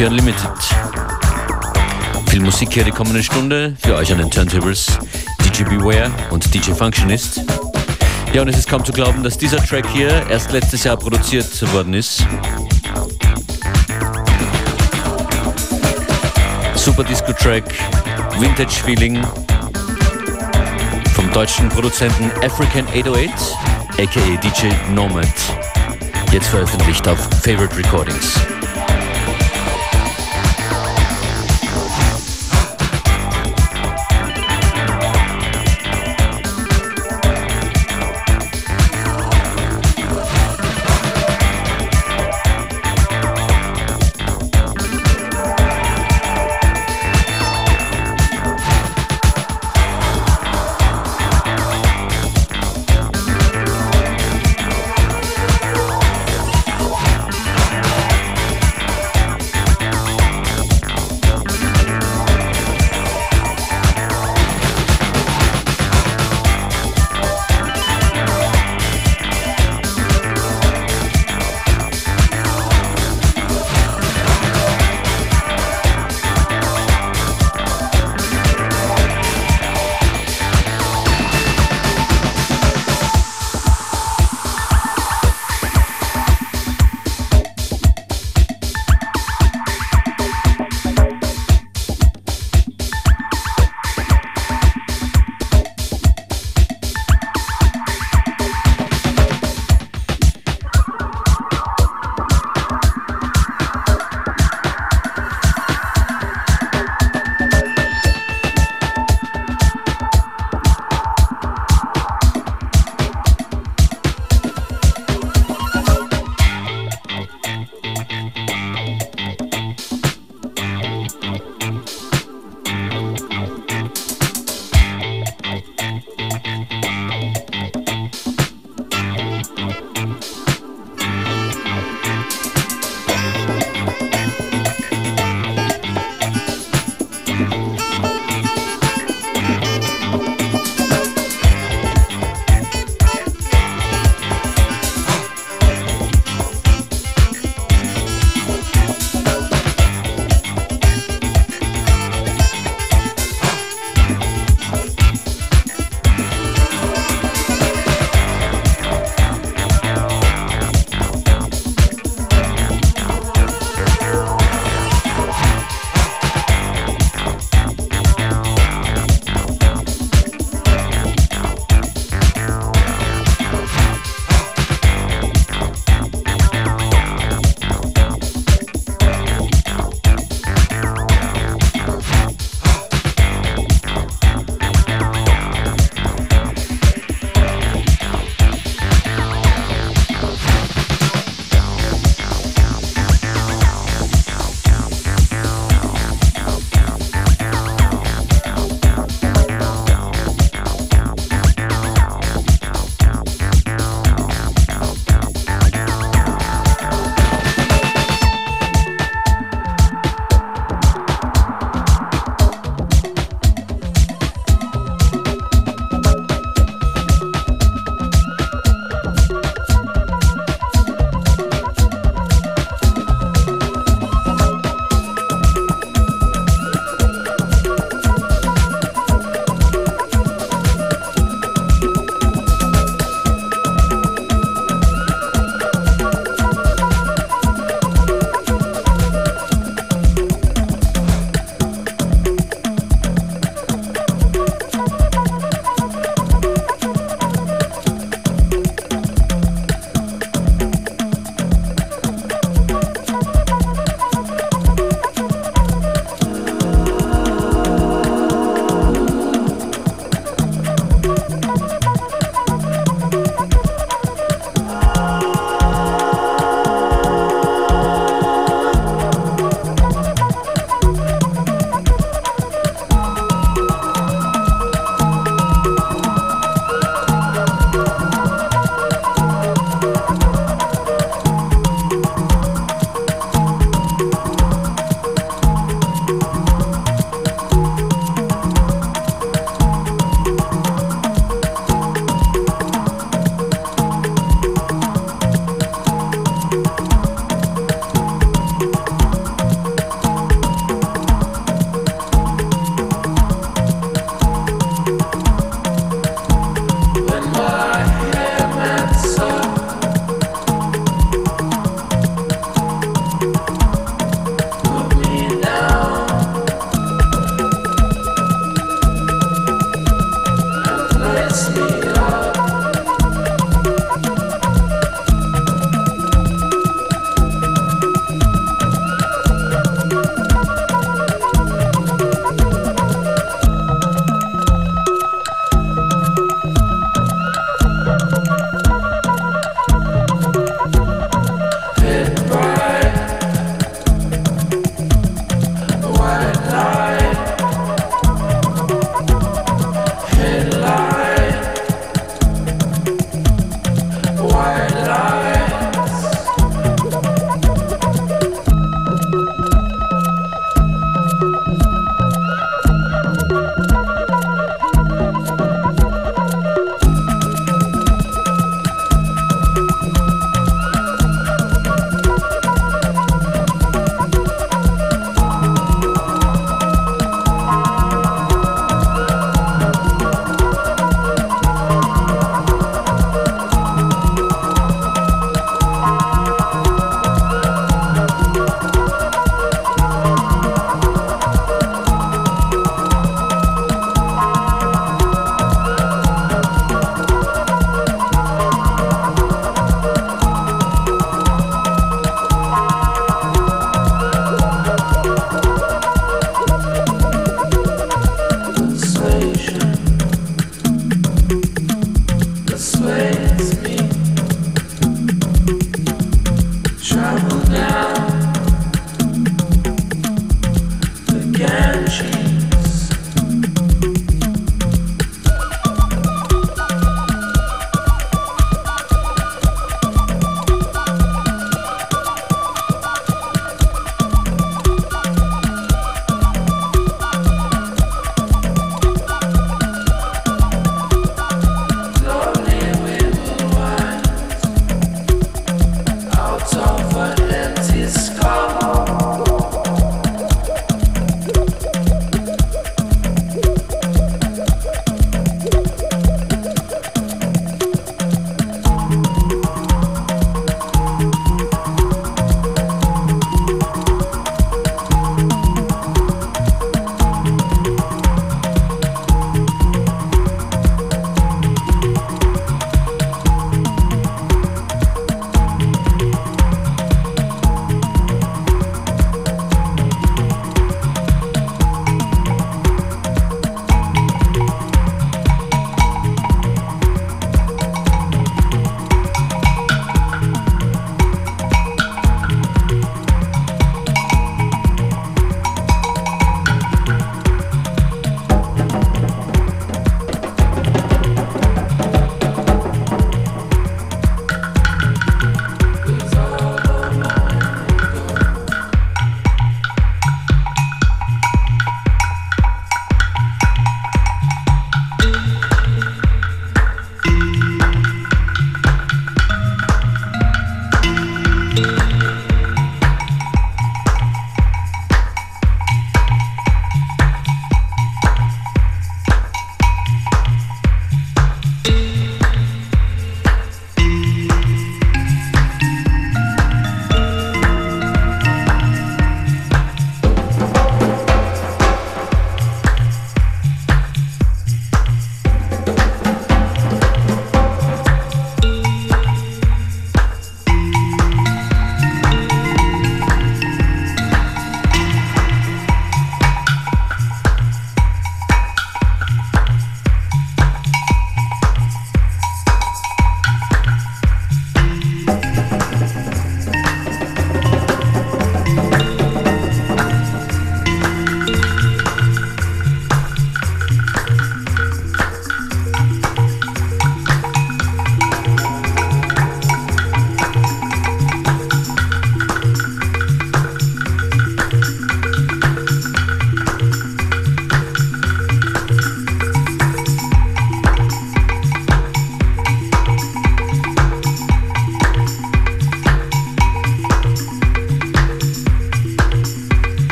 FM4 Unlimited. Viel Musik hier die kommende Stunde für euch an den Turntables. DJ Beware und DJ Functionist. Ja, und es ist kaum zu glauben, dass dieser Track hier erst letztes Jahr produziert worden ist. Super Disco Track, Vintage Feeling vom deutschen Produzenten African 808, aka DJ Nomad. Jetzt veröffentlicht auf Favorite Recordings.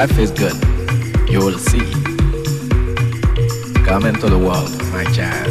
Life is good. You will see. Come into the world, my child.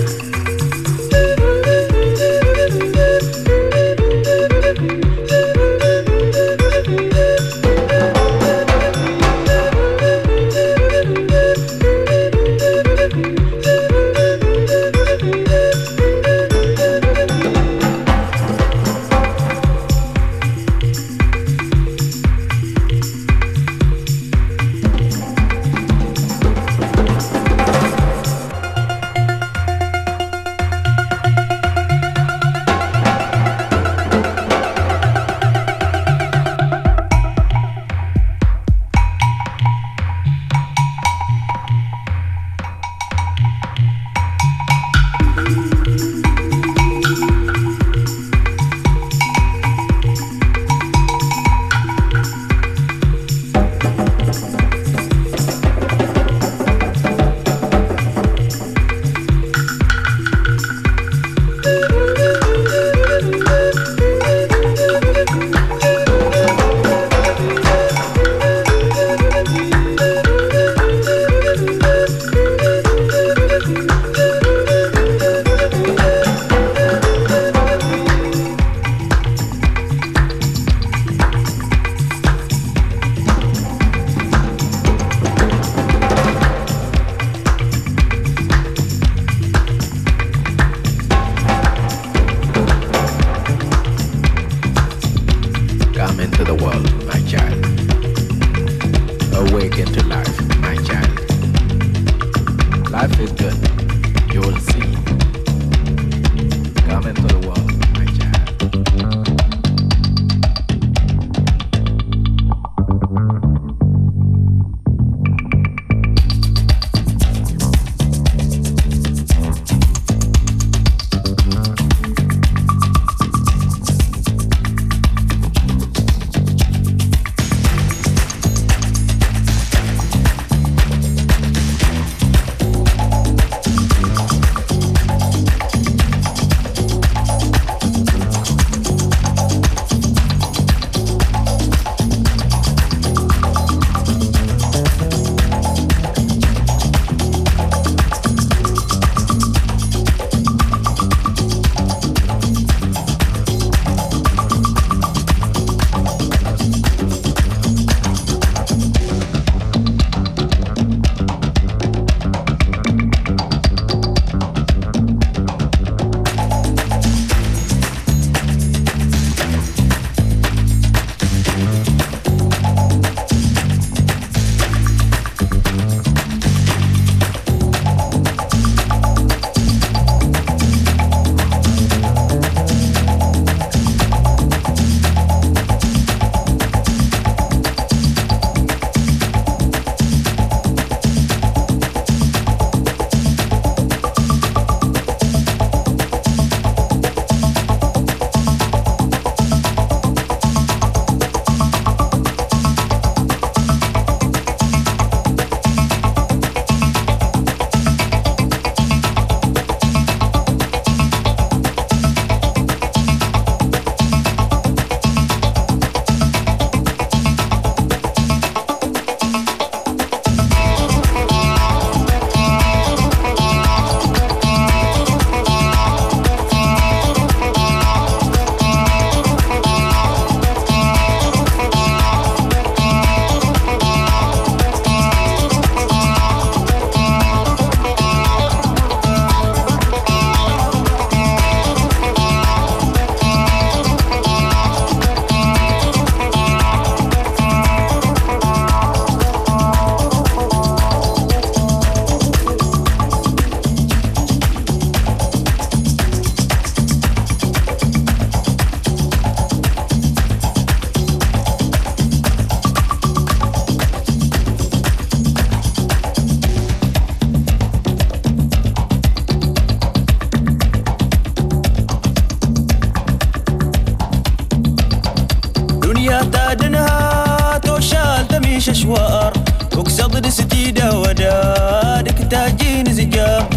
ستيدا ودا دك تاجين زجا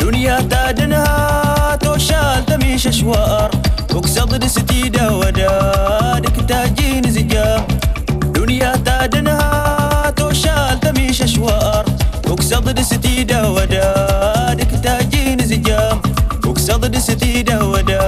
دنيا تادنها توشال تميش اشوار وكسض ستيدا ودا دك تاجين زجا دنيا تادنها توشال تميش شوار وكسض ستيدا ودا دك تاجين زجا وكسض ستيدا ودا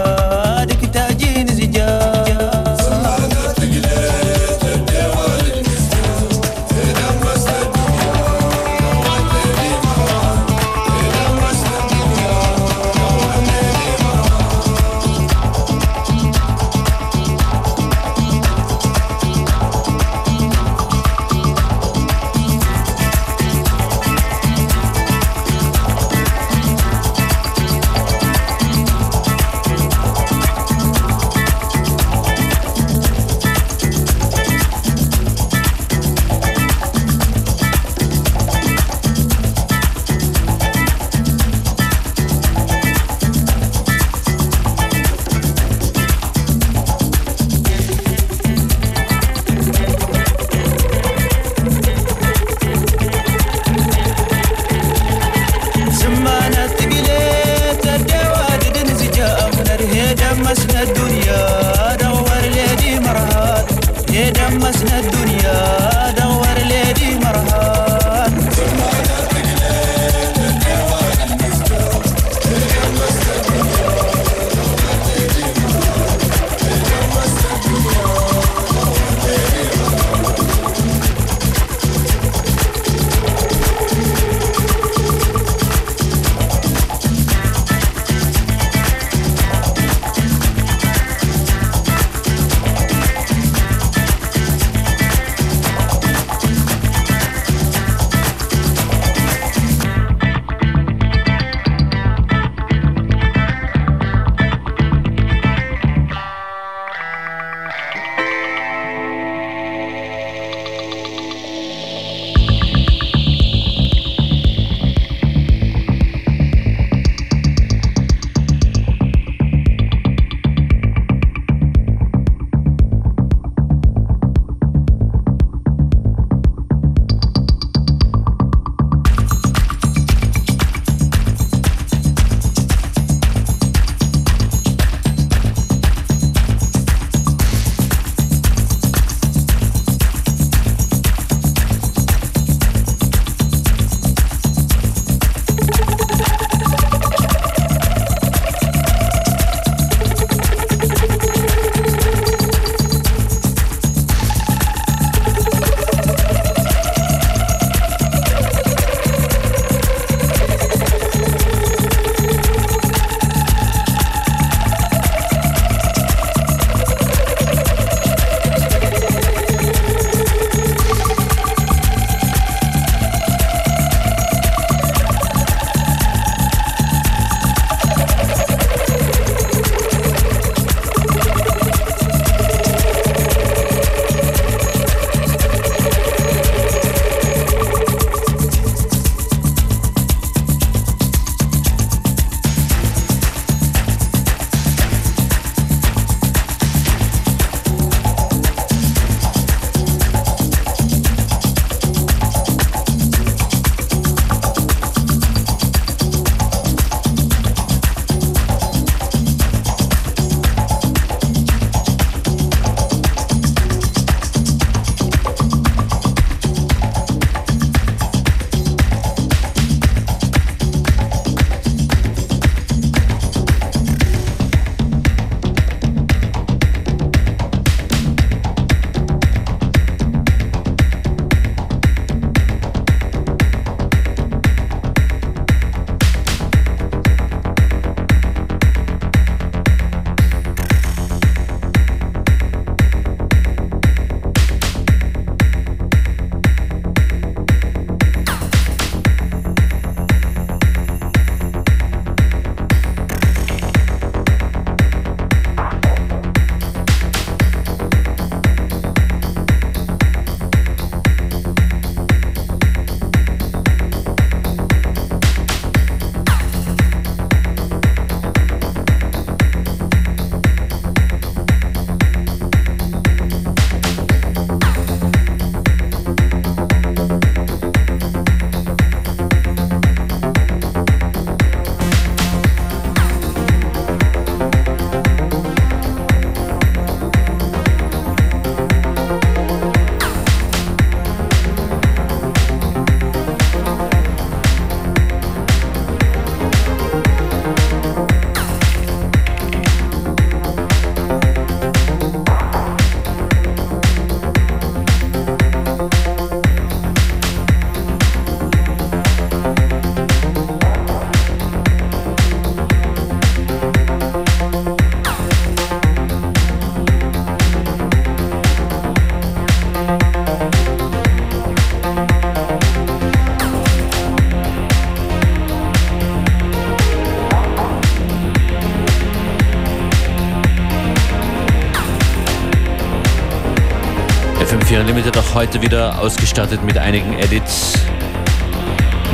heute wieder ausgestattet mit einigen Edits.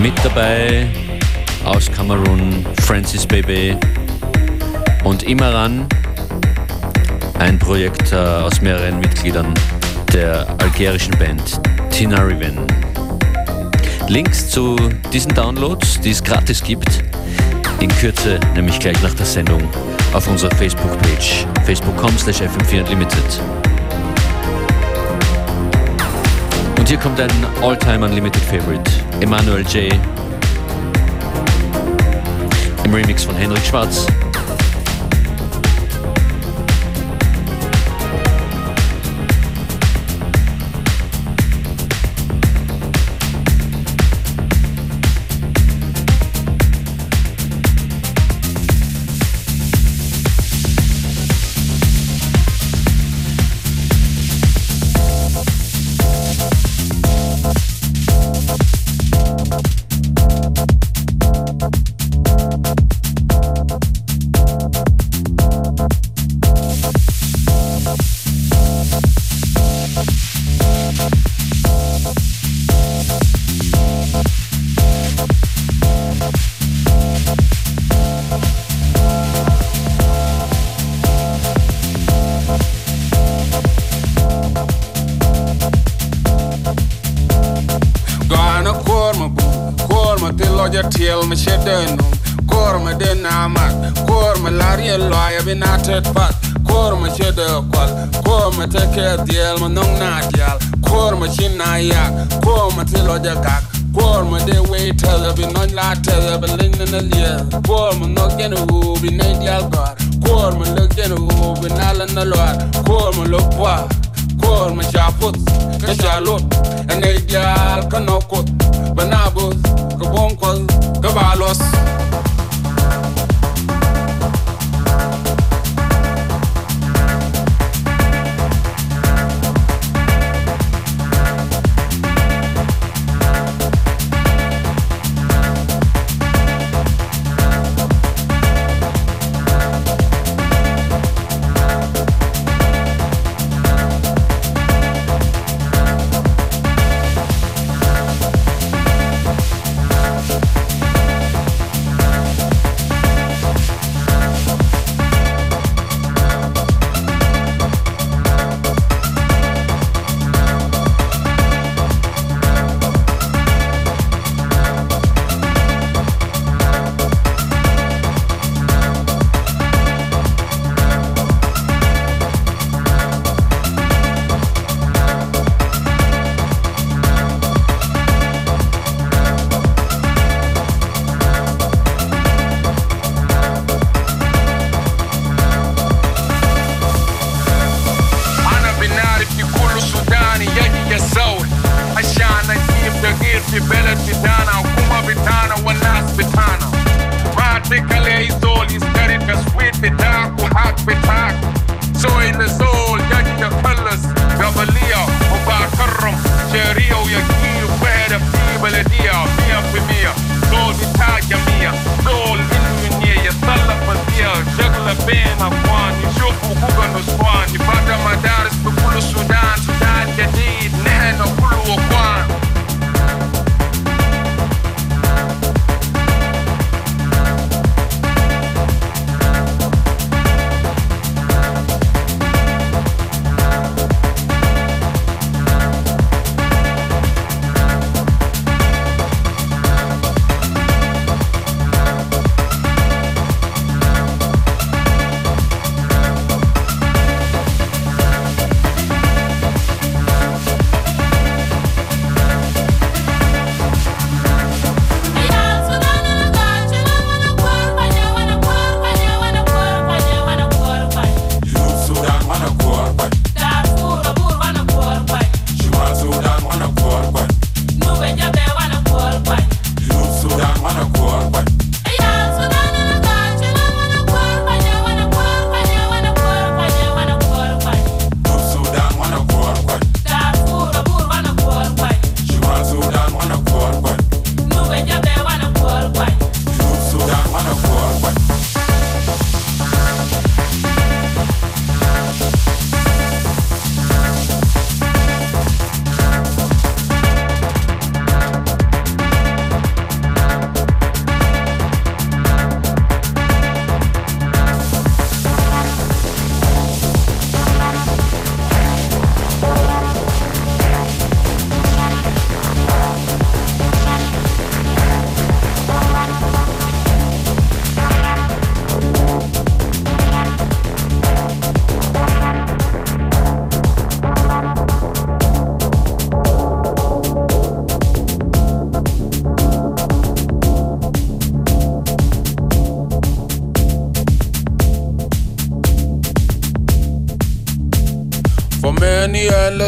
Mit dabei aus Kamerun Francis Baby und Imran, ein Projekt äh, aus mehreren Mitgliedern der algerischen Band Tinariven. Links zu diesen Downloads, die es gratis gibt, in Kürze, nämlich gleich nach der Sendung, auf unserer Facebook-Page facebook.com slash fm4unlimited. Und hier kommt ein All-Time Unlimited Favorite, Emmanuel J. im Remix von Henrik Schwarz.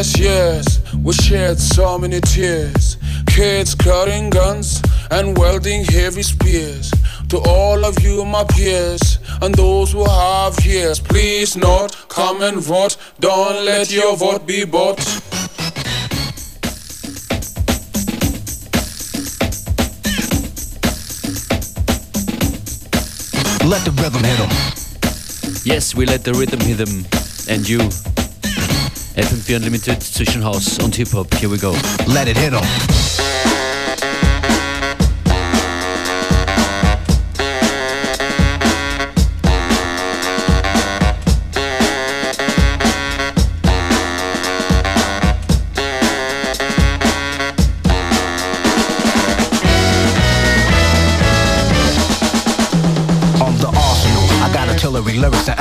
Many endless years, we shed so many tears. Kids carrying guns and welding heavy spears. To all of you, my peers, and those who have ears, please not come and vote. Don't let your vote be bought. Let the rhythm hit 'em. Yes, we let the rhythm hit them. And you. FM4 Unlimited zwischen House und Hip-Hop. Here we go. Let it hit 'em.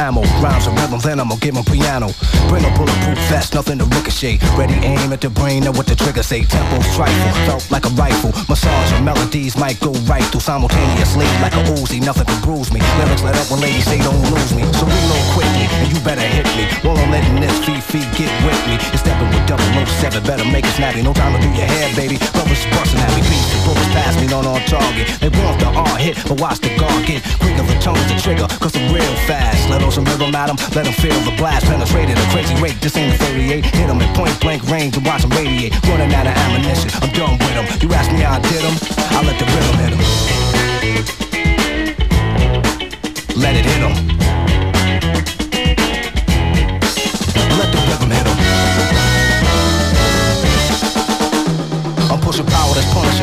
Ammo. Rhymes and rhythms, then I'ma give 'em piano. Bring a bulletproof vest, nothing to ricochet. Ready aim at the brain, know what the trigger say. Tempo trifle, felt like a rifle. Massage and melodies might go right through simultaneously. Like a Uzi, nothing can bruise me. Lyrics let up when ladies say don't lose me. So reload quickly, and you better hit me. While I'm letting this feet get with me. You're stepping with double no seven, better make it snappy. No time to do your hair, baby. Brothers busting at me, beats and bullets pass me, not on target. They want the R hit, but watch the guard get quicker. The tongue the trigger, cause I'm real fast. Let on some rhythm at 'em, let 'em feel the blast. Penetrated a crazy rate, this ain't a 38. Hit 'em at point blank range and watch 'em radiate. Running out of ammunition, I'm done with 'em. You ask me how I did 'em, I let the rhythm hit 'em. Let it hit 'em.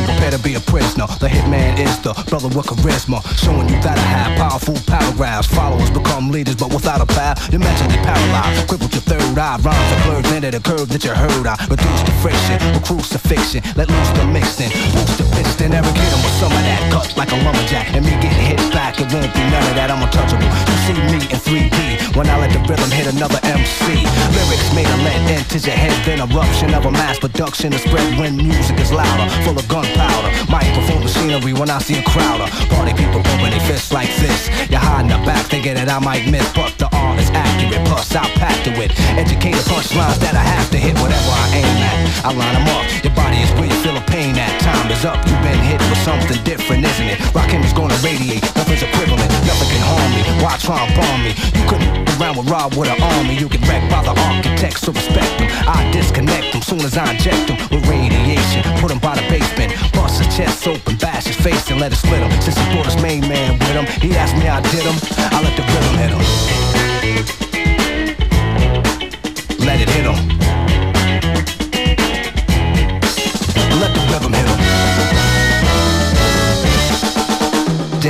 Prepare to be a prisoner. The hitman is the brother with charisma, showing you that I have powerful paragraphs. Followers become leaders, but without a path, you're mentally paralyzed. Crippled your third eye, rhymes are blurred into the curve that you heard. I reduce the friction, with crucifixion, let loose the mixing, boost the piston, every kid with some of that cut like a lumberjack, and me getting hit back. It won't be none of that. I'm untouchable. You see me in 3D when I let the rhythm hit another MC. Lyrics made a lead into your head, then eruption of a mass production to spread when music is louder, full of gunpowder. Microphone machinery when I see a crowder. Party people pumping their fists like this. You're hiding the back, thinking that I might miss, but the art is accurate. Plus, I packed it with educated punchlines that I have to hit whatever I aim at. I line them up. Your body is where you feel the pain at. Time is up. You've been hit with something different, isn't it? Rockin' is gonna radiate. Nothing's equivalent. Nothing can harm me. Why try and bomb me? You couldn't around with Rob with an army. You get wrecked by the architects, so respect them. I disconnect them soon as I inject them with radiation. Put them by the basement. Bust his chest open, bash his face and let it split him. Since he brought his main man with him, he asked me I did him. I let the rhythm hit him. Let it hit him.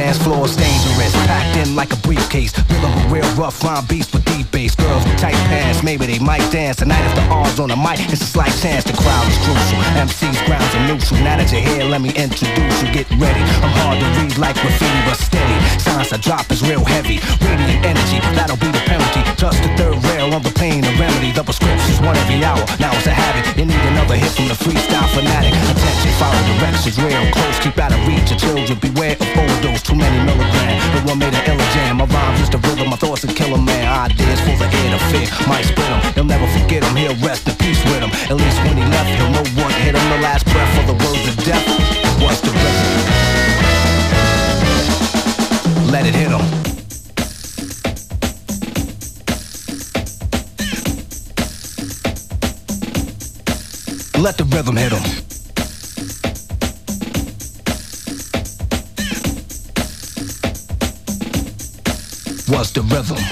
Dance floor is dangerous, packed in like a briefcase. Rhythm a real rough rhyme beats with deep bass. Girls with tight pants, maybe they might dance. Tonight if the R's on the mic, it's a slight chance. The crowd is crucial. MC's grounds are neutral. Now that you're here, let me introduce you. Get ready. I'm hard to read like graffiti, but steady. Signs I drop is real heavy. Radiant energy, that'll be the penalty. Touch the third rail on the pain and remedy. The prescription's one every hour. Now it's a habit. You need another hit from the freestyle fanatic. Attention, follow directions real close. Keep out of reach of children. Beware of overdose. Too many milligrams. The one made an illa jam. My rhymes is the rhythm. My thoughts a killer man. Ideas for the ear to fear. Might split him. He'll never forget him. He'll rest in peace with him. At least when he left, he'll know what hit him. The last it hit him. Let the rhythm hit him. What's the rhythm?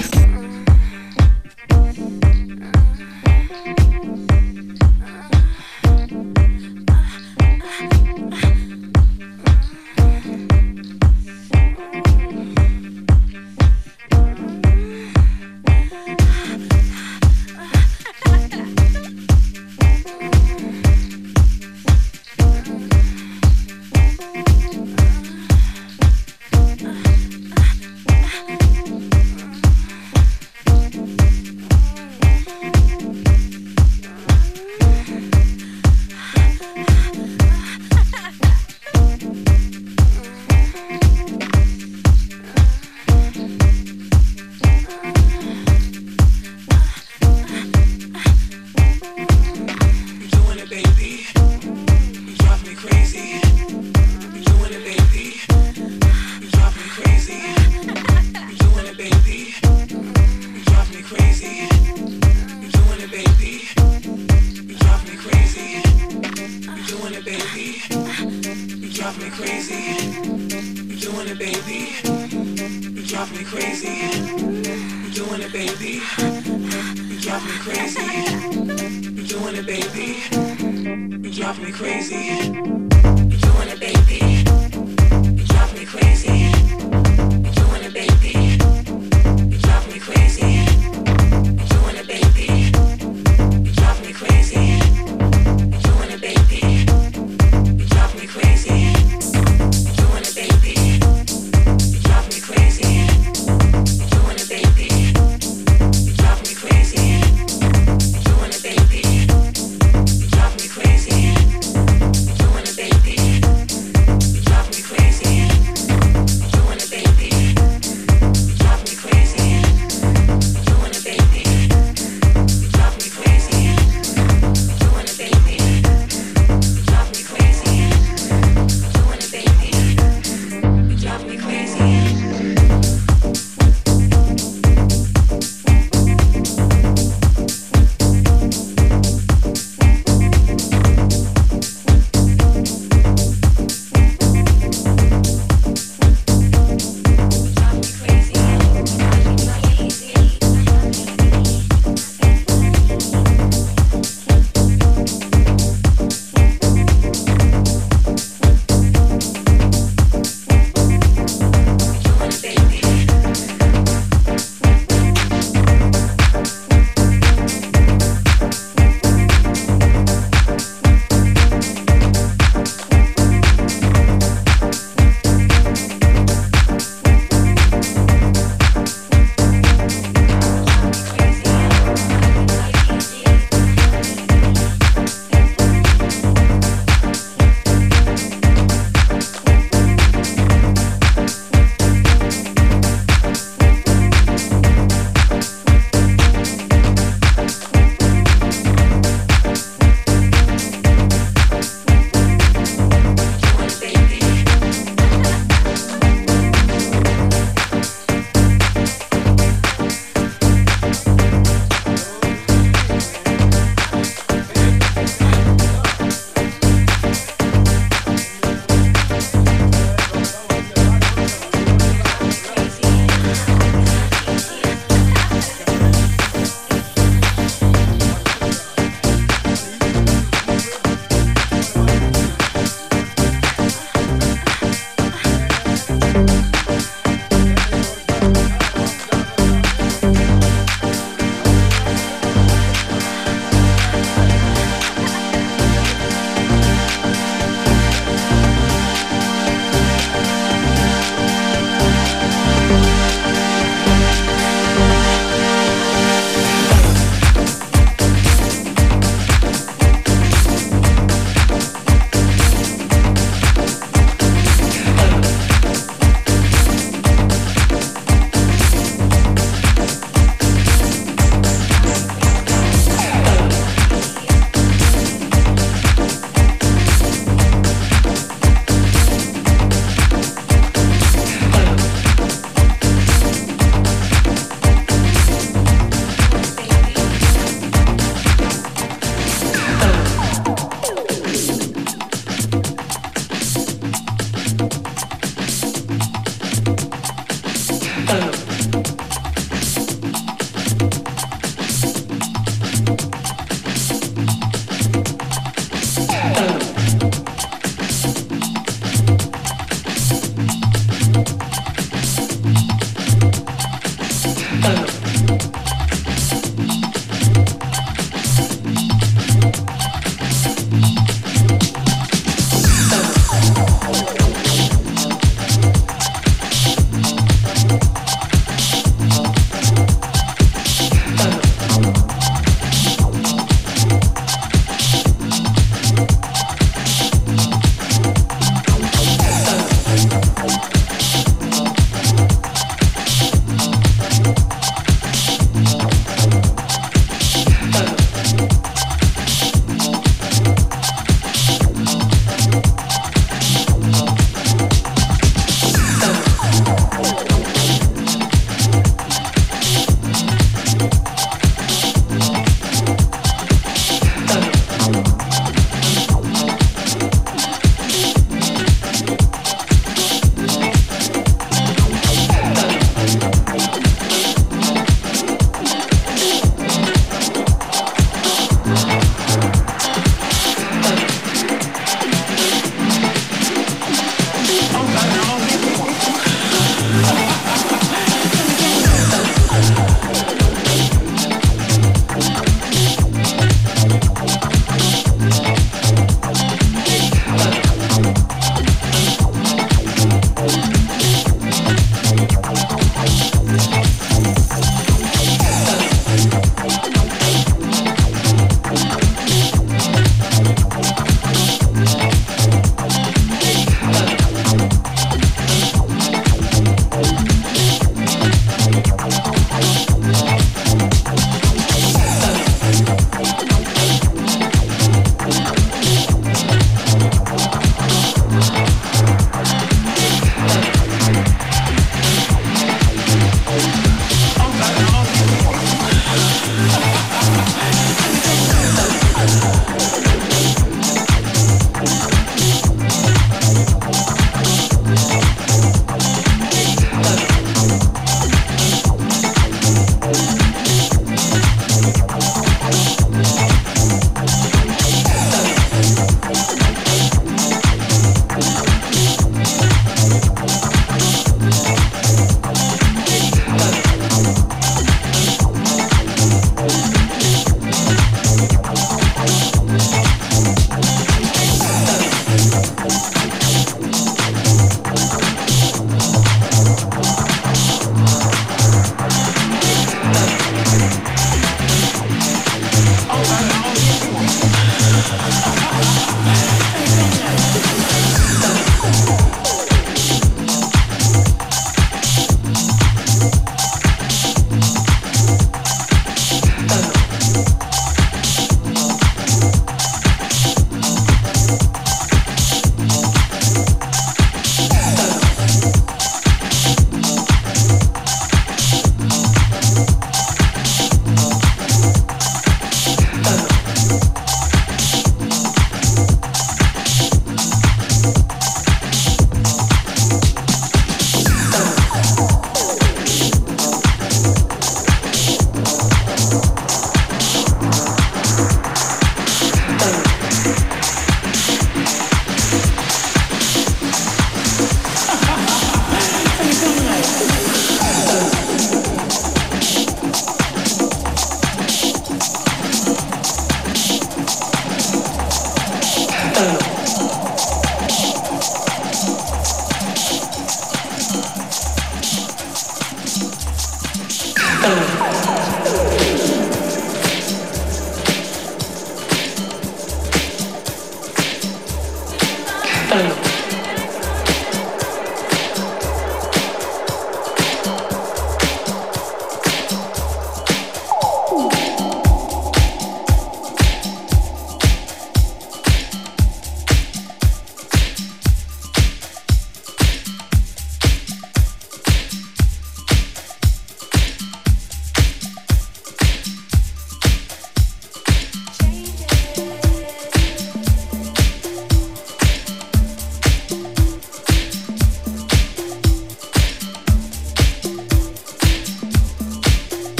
crazy. You're doing it, baby. You drive me crazy. You're doing it, baby. You drive me crazy. You're doing it, baby. You drive me crazy.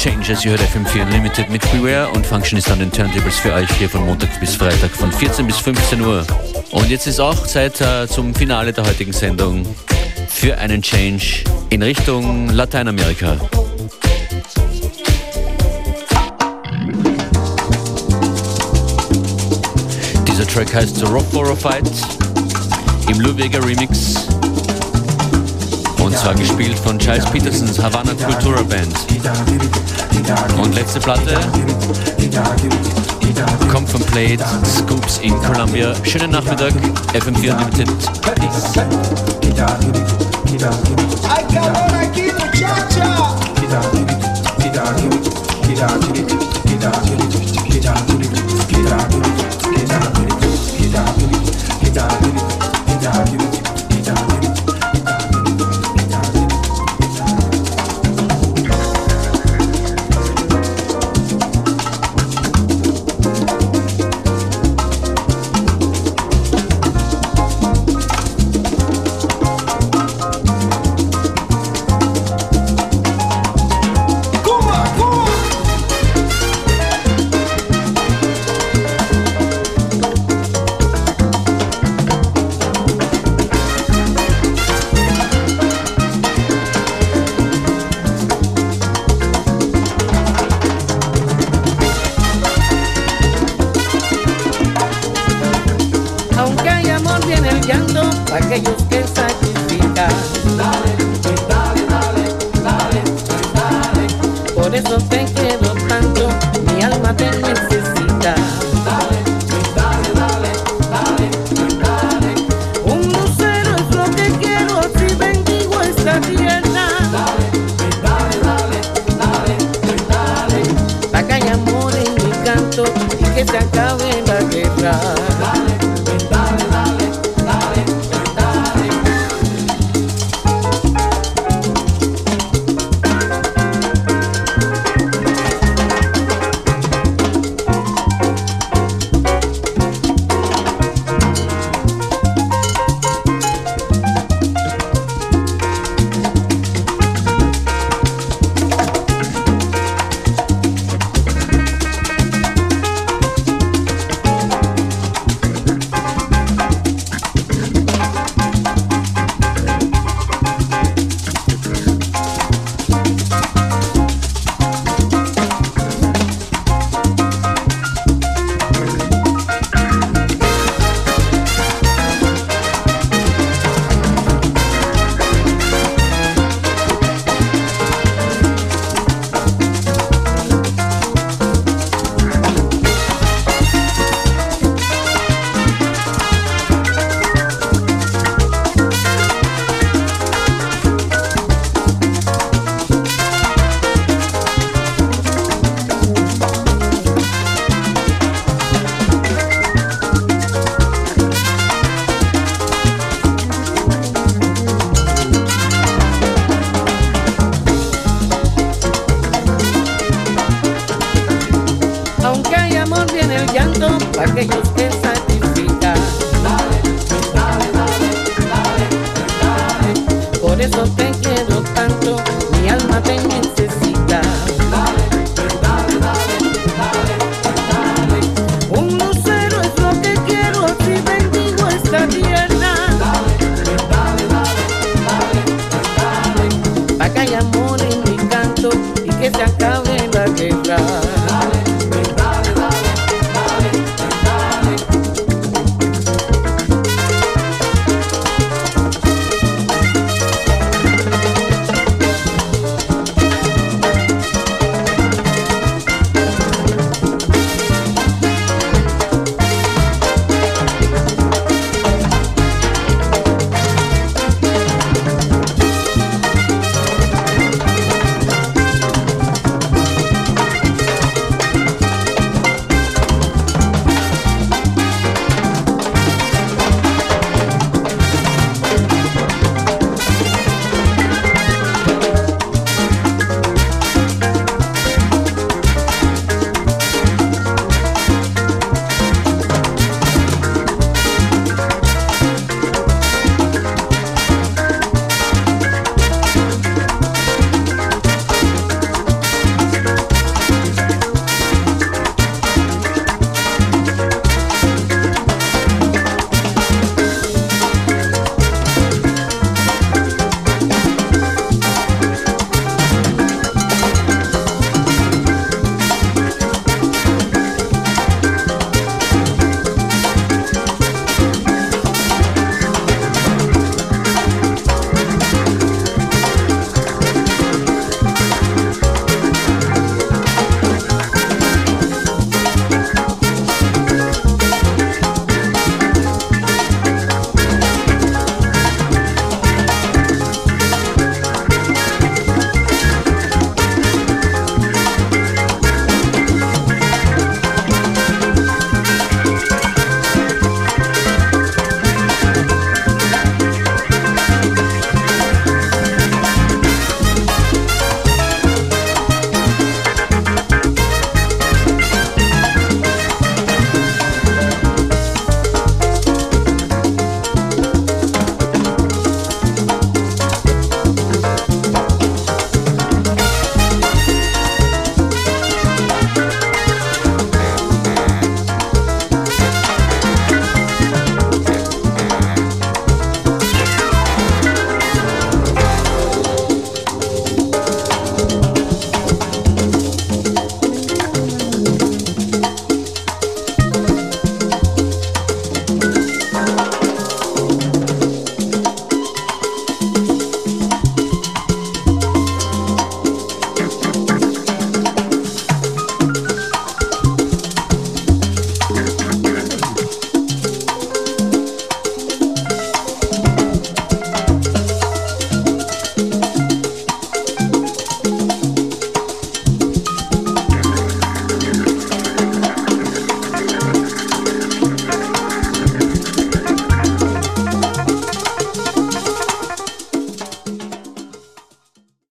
Changes. Ihr hört FM4 Unlimited mit Beware und Function ist an den Turntables für euch hier von Montag bis Freitag von 14 bis 15 Uhr. Und jetzt ist auch Zeit äh, zum Finale der heutigen Sendung für einen Change in Richtung Lateinamerika. Dieser Track heißt The Rock for a Fight im Lubega Remix und zwar gespielt von Giles Petersons Havana Cultura Band. Und letzte Platte kommt von Plate Scoops in Columbia. Schönen Nachmittag, FM4 Unlimited. Aunque